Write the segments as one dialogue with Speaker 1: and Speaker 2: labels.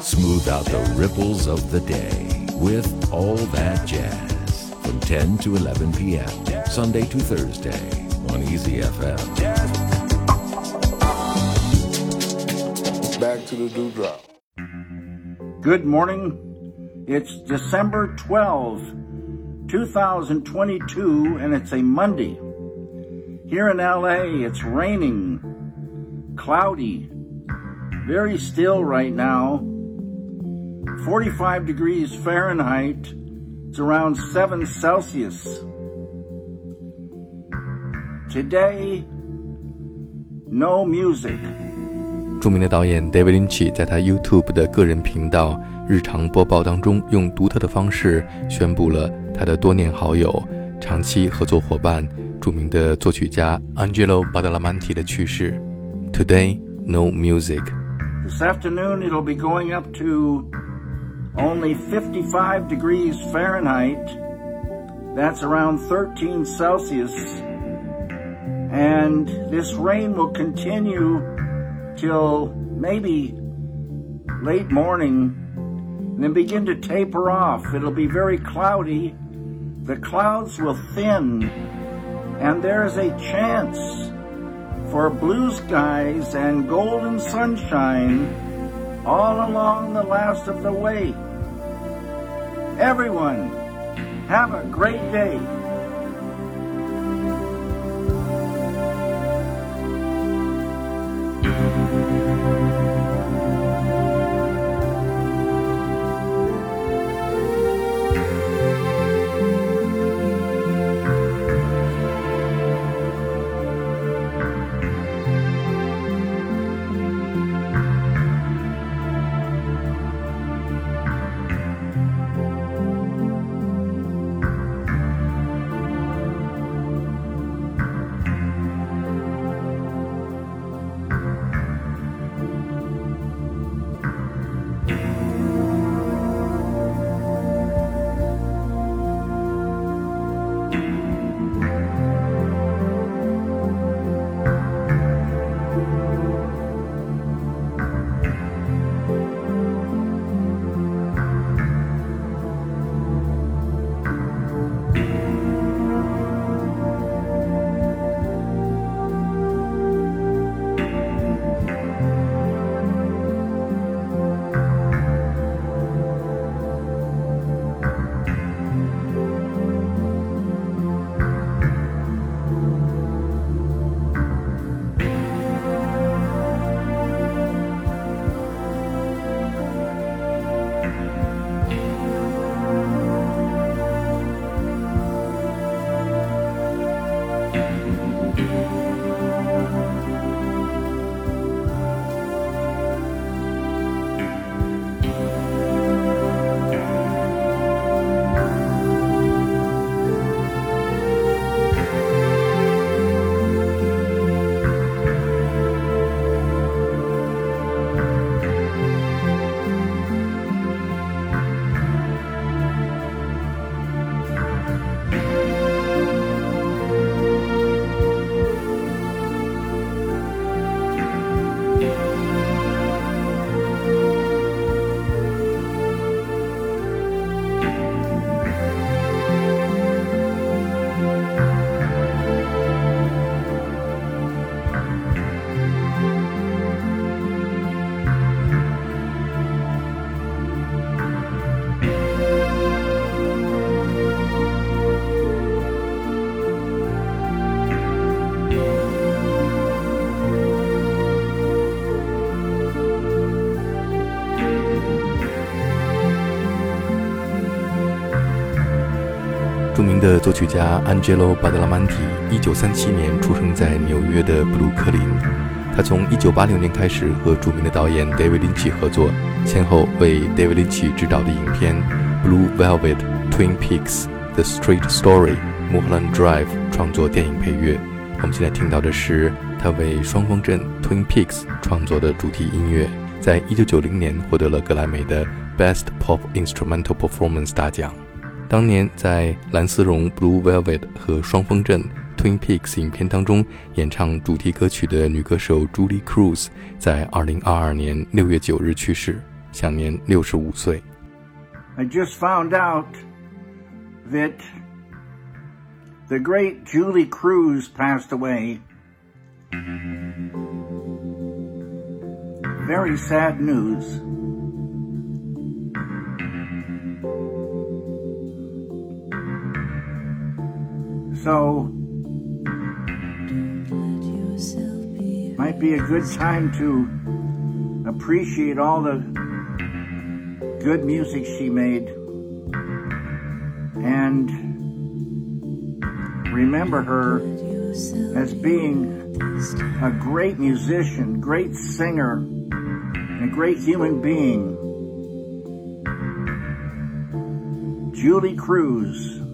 Speaker 1: Smooth out the ripples of the day with All That Jazz from 10 to 11 p.m. Sunday to Thursday on Easy FM.
Speaker 2: Back to the dewdrop.
Speaker 3: Good morning. It's December 12, 2022, and it's a Monday. Here in LA, it's raining, cloudy, very still right now. 45 degrees Fahrenheit. It's around 7 Celsius. Today, no music.
Speaker 4: 着名的导演 David Lynch 在他 YouTube 的个人频道日常播报当中，用独特的方式宣布了他的多年好友、长期合作伙伴、着名的作曲家 Angelo Badalamenti 的去世。Today, no music.
Speaker 3: This afternoon, it'll be going up to only 55 degrees Fahrenheit. That's around 13 Celsius. And this rain will continue till maybe late morning and then begin to taper off. It'll be very cloudy. The clouds will thin and there's a chance for blue skies and golden sunshine all along the last of the way. Everyone, have a great day.
Speaker 4: 家 Angelo Badalamenti，一九三七年出生在纽约的布鲁克林。他从一九八六年开始和著名的导演 David Lynch 合作，先后为 David Lynch 执导的影片《Blue Velvet》、《Twin Peaks》、《The Street Story》、《Mulholland Drive》创作电影配乐。我们现在听到的是他为《双峰镇》（Twin Peaks） 创作的主题音乐，在一九九零年获得了格莱美的 Best Pop Instrumental Performance 大奖。当年在蓝丝绒 （Blue Velvet） 和双峰镇 （Twin Peaks） 影片当中演唱主题歌曲的女歌手 Julee Cruise，在2022年6月9日去世，享年65岁。
Speaker 5: I just found out that the great Julee Cruise passed away. Very sad news. So, might be a good time to appreciate all the good music she made and remember her as being a great musician, great singer, and a great human being. Julee
Speaker 4: Cruise.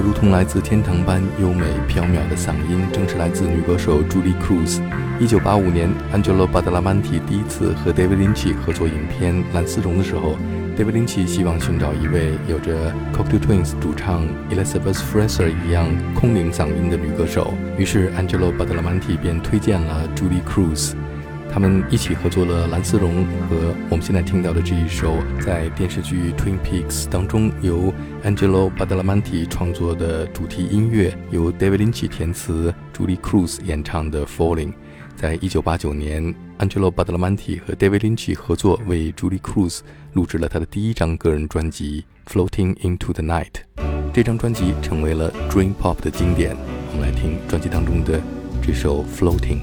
Speaker 4: 如同来自天堂般优美飘渺的嗓音，正是来自女歌手 Julie Cruz。一九八五年，Angelo Badalamenti 第一次和 David Lynch 合作影片《蓝丝绒》的时候，David Lynch 希望寻找一位有着 Cocktail Twins 主唱 Elizabeth Fraser 一样空灵嗓音的女歌手，于是 Angelo Badalamenti 便推荐了 Julie Cruz。他们一起合作了《蓝丝绒》和我们现在听到的这一首，在电视剧《Twin Peaks》当中由 Angelo Badalamenti 创作的主题音乐，由 David Lynch 填词，Julie Cruz 演唱的《Falling》。在一九八九年，Angelo Badalamenti 和 David Lynch 合作，为 Julie Cruz 录制了他的第一张个人专辑《Floating into the Night》。这张专辑成为了 Dream Pop 的经典。我们来听专辑当中的这首《Floating》。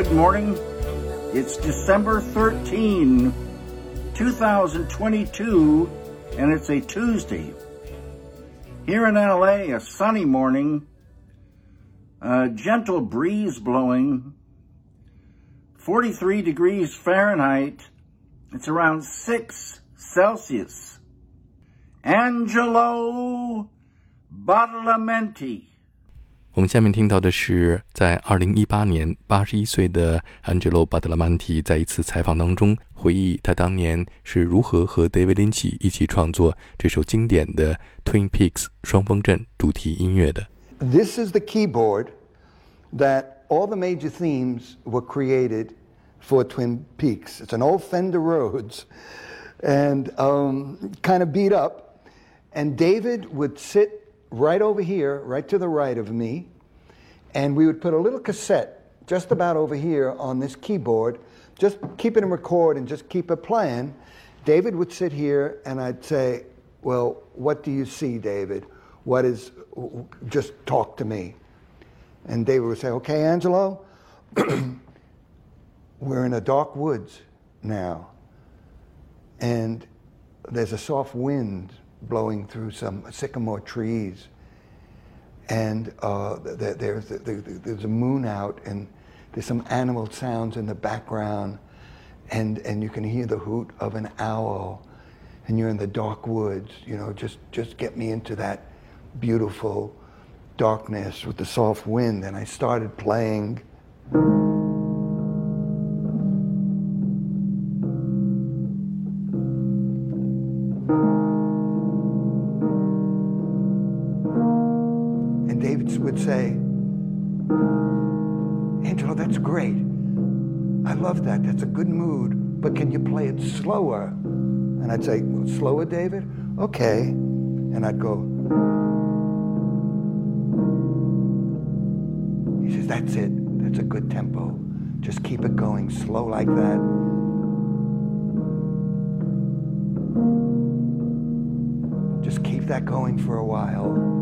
Speaker 5: Good morning. It's December 13, 2022, and it's a Tuesday. Here in LA, a sunny morning, a gentle breeze blowing, 43 degrees Fahrenheit. It's around 6 Celsius. Angelo Badalamenti.
Speaker 4: 我们下面听到的是，在二零一八年，八十一岁的 Angelo Badalamenti 在一次采访当中回忆他当年是如何和 David Lynch 一起创作这首经典的 Twin Peaks 双峰镇主题音乐的。
Speaker 6: This is the keyboard that all the major themes were created for Twin Peaks. It's an old Fender Rhodes and um, kind of beat up. And David would sit right over here, right to the right of me, and we would put a little cassette just about over here on this keyboard, just keep it in record and just keep it playing. David would sit here, and I'd say, Well, what do you see, David? What is, just talk to me. And David would say, Okay, Angelo, we're in a dark woods now, and there's a soft wind blowing through some sycamore trees. And uh, there's, there's a moon out, and there's some animal sounds in the background, and, and you can hear the hoot of an owl, and you're in the dark woods. You know, just, just get me into that beautiful darkness with the soft wind. And I started playing. Would say, Angelo, that's great. I love that. That's a good mood. But can you play it slower? And I'd say, Slower, David? Okay. And I'd go, He says, That's it. That's a good tempo. Just keep it going slow like that. Just keep that going for a while.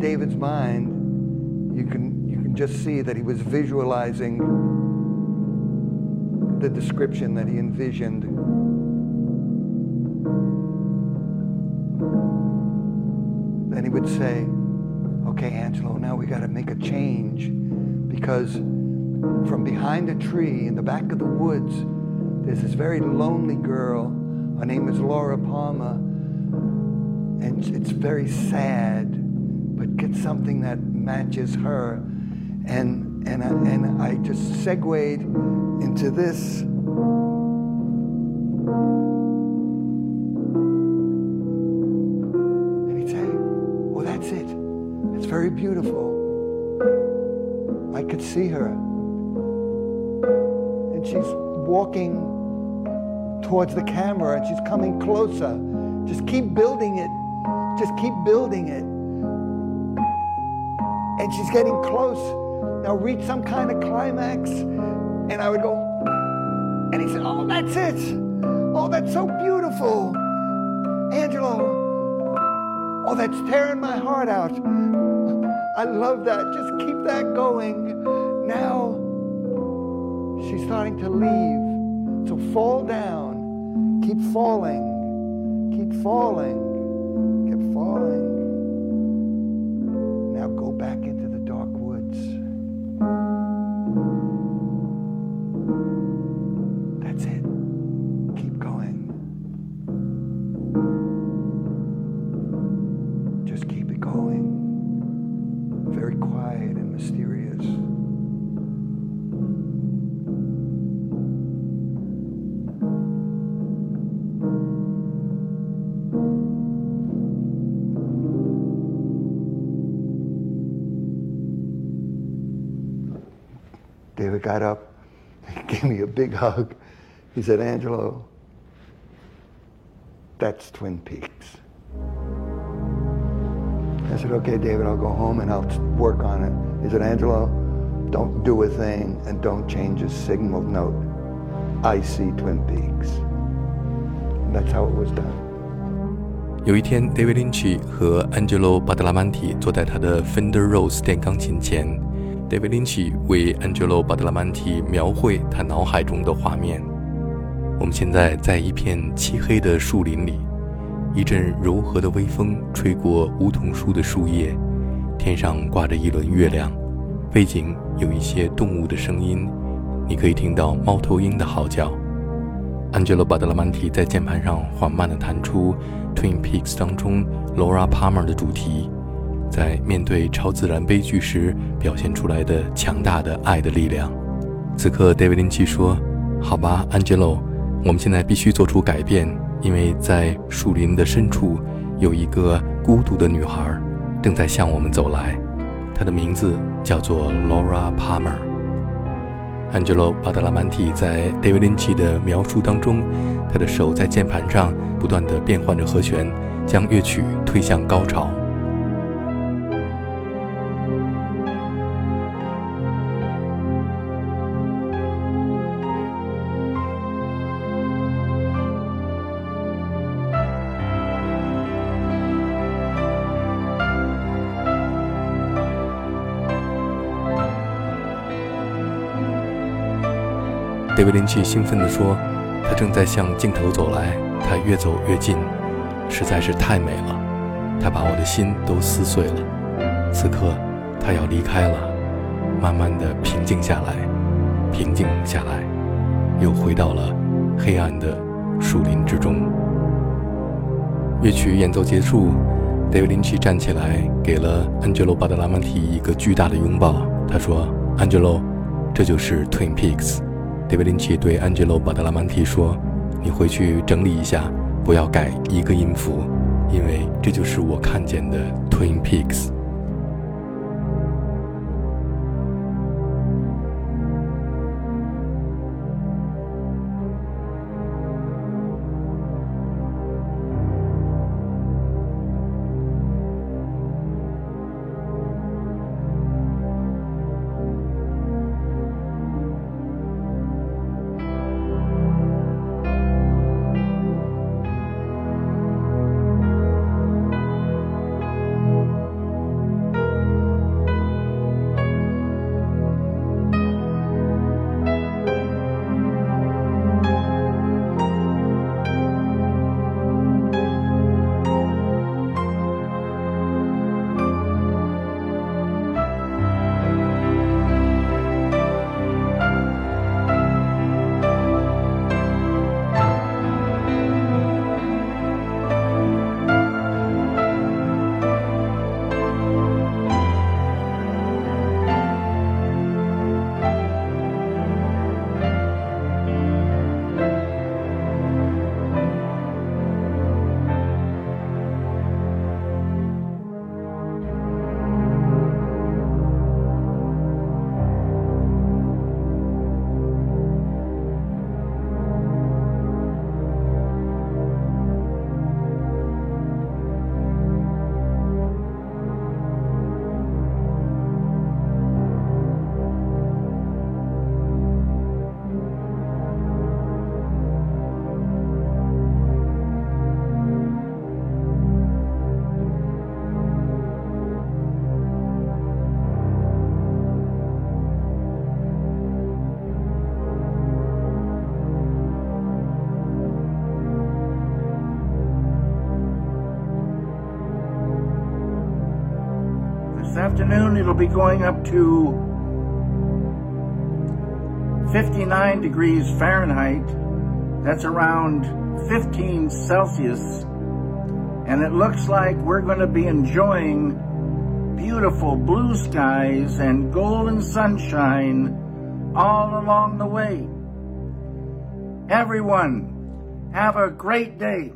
Speaker 6: David's mind, you can, you can just see that he was visualizing the description that he envisioned. Then he would say, Okay, Angelo, now we got to make a change because from behind a tree in the back of the woods, there's this very lonely girl. Her name is Laura Palmer and it's very sad, but get something that matches her. And, and, I, and I just segued into this. And he'd say, Well, that's it. It's very beautiful. I could see her. And she's walking towards the camera and she's coming closer. Just keep building it just keep building it. And she's getting close. Now reach some kind of climax. And I would go, and he said, Oh, that's it. Oh, that's so beautiful. Angelo. Oh, that's tearing my heart out. I love that. Just keep that going. Now she's starting to leave. So fall down. Keep falling. Keep falling Keep falling. Back into got up, he gave me a big hug. He said, Angelo, that's Twin Peaks. I said, okay, David, I'll go home and I'll work on it. He said, Angelo, don't do a thing and don't change a signal note. I see Twin Peaks. And that's how it was done.
Speaker 4: 有一天，David Lynch 和 Angelo Badalamenti 坐在他的 Fender Rose 电钢琴前， ，David Lynch 为 Angelo Badalamenti 描绘他脑海中的画面。我们现在在一片漆黑的树林里，一阵柔和的微风吹过梧桐树的树叶，天上挂着一轮月亮，背景有一些动物的声音，你可以听到猫头鹰的嚎叫。Angelo Badalamenti 在键盘上缓慢地弹出《Twin Peaks》当中 Laura Palmer 的主题，在面对超自然悲剧时表现出来的强大的爱的力量。此刻，David Lynch 说：“好吧，Angelo，我们现在必须做出改变，因为在树林的深处有一个孤独的女孩正在向我们走来，她的名字叫做 Laura Palmer。” Angelo Badalamenti 在 David Lynch 的描述当中，他的手在键盘上不断地变换着和弦，将乐曲推向高潮。戴维林奇兴奋地说：“他正在向镜头走来，他越走越近，实在是太美了。他把我的心都撕碎了。此刻，他要离开了，慢慢的平静下来，平静下来，又回到了黑暗的树林之中。乐曲演奏结束，戴维林奇站起来，给了安吉罗·巴德拉曼提一个巨大的拥抱。他说：‘安吉罗，这就是 Twin Peaks。’”戴维林奇对安吉洛·巴德拉曼提说：“你回去整理一下，不要改一个音符，因为这就是我看见的 Twin Peaks。”
Speaker 3: Afternoon it'll be going up to 59 degrees Fahrenheit. That's around 15 Celsius. And it looks like we're going to be enjoying beautiful blue skies and golden sunshine all along the way. Everyone, have a great day.